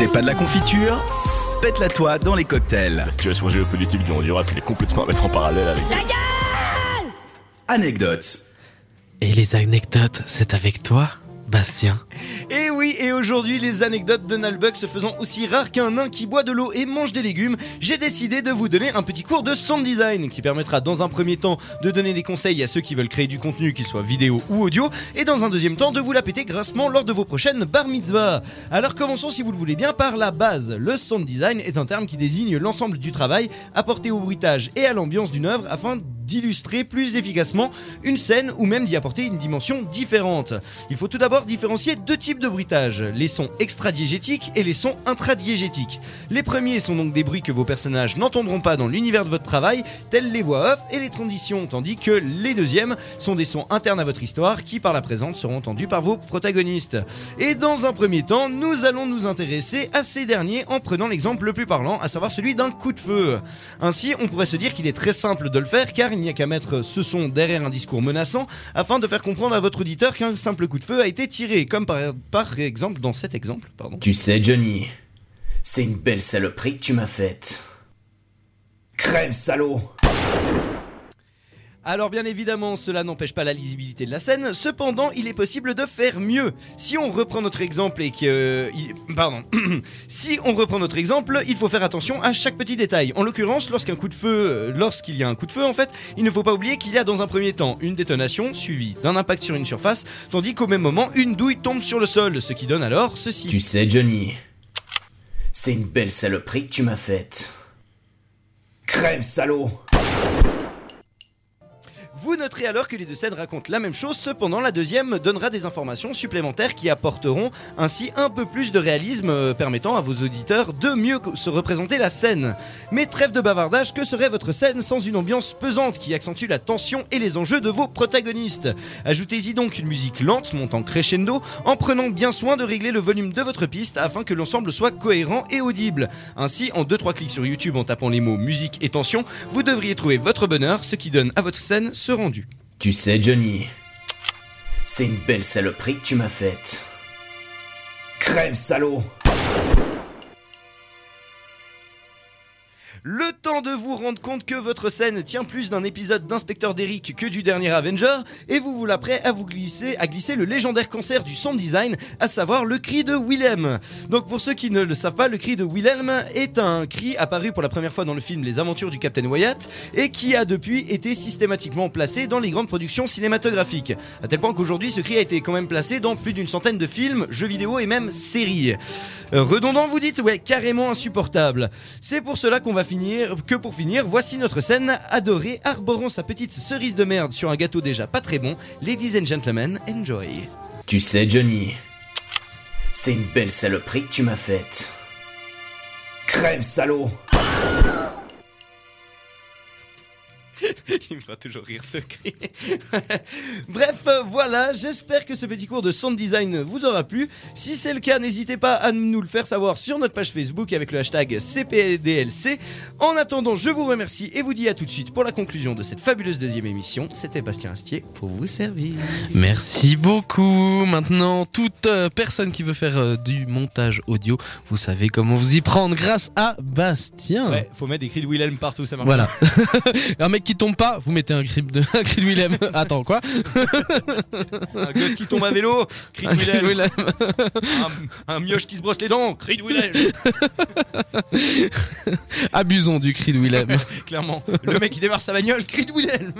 C'est pas de la confiture Pète-la toi dans les cocktails. La situation géopolitique du Honduras, elle est complètement à mettre en parallèle avec. Anecdote. Et les anecdotes, c'est avec toi, Bastien Et oui, et aujourd'hui, les anecdotes de Nalbuck se faisant aussi rares qu'un nain qui boit de l'eau et mange des légumes, j'ai décidé de vous donner un petit cours de sound design qui permettra dans un premier temps de donner des conseils à ceux qui veulent créer du contenu, qu'il soit vidéo ou audio, et dans un deuxième temps de vous la péter grassement lors de vos prochaines bar mitzvahs. Alors commençons si vous le voulez bien par la base. Le sound design est un terme qui désigne l'ensemble du travail apporté au bruitage et à l'ambiance d'une œuvre afin d'illustrer plus efficacement une scène ou même d'y apporter une dimension différente. Il faut tout d'abord différencier deux types de bruitage, les sons extradiégétiques et les sons intradiégétiques. Les premiers sont donc des bruits que vos personnages n'entendront pas dans l'univers de votre travail, tels les voix off et les transitions, tandis que les deuxièmes sont des sons internes à votre histoire qui par la présente seront entendus par vos protagonistes. Et dans un premier temps, nous allons nous intéresser à ces derniers en prenant l'exemple le plus parlant, à savoir celui d'un coup de feu. Ainsi, on pourrait se dire qu'il est très simple de le faire car il n'y a qu'à mettre ce son derrière un discours menaçant afin de faire comprendre à votre auditeur qu'un simple coup de feu a été tiré, comme par, exemple dans cet exemple. Tu sais, Johnny, c'est une belle saloperie que tu m'as faite. Crève, salaud Alors bien évidemment, cela n'empêche pas la lisibilité de la scène, cependant il est possible de faire mieux. Si on reprend notre exemple et que... euh, Pardon. si on reprend notre exemple, il faut faire attention à chaque petit détail. En l'occurrence, lorsqu'un coup de feu... euh, Lorsqu'il y a un coup de feu, en fait, il ne faut pas oublier qu'il y a dans un premier temps une détonation suivie d'un impact sur une surface, tandis qu'au même moment, une douille tombe sur le sol, ce qui donne alors ceci. Tu sais, Johnny, c'est une belle saloperie que tu m'as faite. Crève, salaud Vous noterez alors que les deux scènes racontent la même chose, cependant la deuxième donnera des informations supplémentaires qui apporteront ainsi un peu plus de réalisme euh, permettant à vos auditeurs de mieux se représenter la scène. Mais trêve de bavardage, que serait votre scène sans une ambiance pesante qui accentue la tension et les enjeux de vos protagonistes? Ajoutez-y donc une musique lente montant crescendo en prenant bien soin de régler le volume de votre piste afin que l'ensemble soit cohérent et audible. Ainsi, en 2-3 clics sur YouTube en tapant les mots musique et tension, vous devriez trouver votre bonheur, ce qui donne à votre scène ce Tu sais, Johnny, c'est une belle saloperie que tu m'as faite. Crève, salaud Le temps de vous rendre compte que votre scène tient plus d'un épisode d'Inspecteur d'Eric que du dernier Avenger, et vous voilà prêt à vous glisser, à glisser le légendaire concert du sound design, à savoir le cri de Willem. Donc pour ceux qui ne le savent pas, le cri de Willem est un cri apparu pour la première fois dans le film Les Aventures du Captain Wyatt, et qui a depuis été systématiquement placé dans les grandes productions cinématographiques. À tel point qu'aujourd'hui ce cri a été quand même placé dans plus d'une centaine de films, jeux vidéo et même séries. Euh, redondant vous dites? Ouais, carrément insupportable. C'est pour cela qu'on va que pour finir, voici notre scène adorée arborant sa petite cerise de merde sur un gâteau déjà pas très bon. Ladies and gentlemen, enjoy. Tu sais, Johnny, c'est une belle saloperie que tu m'as faite. Crève, salaud Il me fera toujours rire ce cri. Bref, euh, voilà, j'espère que ce petit cours de sound design vous aura plu. Si c'est le cas, n'hésitez pas à nous le faire savoir sur notre page Facebook avec le hashtag CPDLC. En attendant, je vous remercie et vous dis à tout de suite pour la conclusion de cette fabuleuse deuxième émission. C'était Bastien Astier pour vous servir. Merci beaucoup. Maintenant, toute euh, personne qui veut faire euh, du montage audio, vous savez comment vous y prendre grâce à Bastien. Ouais, faut mettre des cris de Willem partout, ça marche. Voilà. un mec qui tombe pas, vous mettez un cri de, un cri de Willem. Attends, quoi Un gosse qui tombe à vélo, cri de Un cri de Willem. Willem. Un, un mioche qui se brosse les dents, cri de Willem. Abusons du cri de Willem. Clairement. Le mec qui démarre sa bagnole, cri de Willem.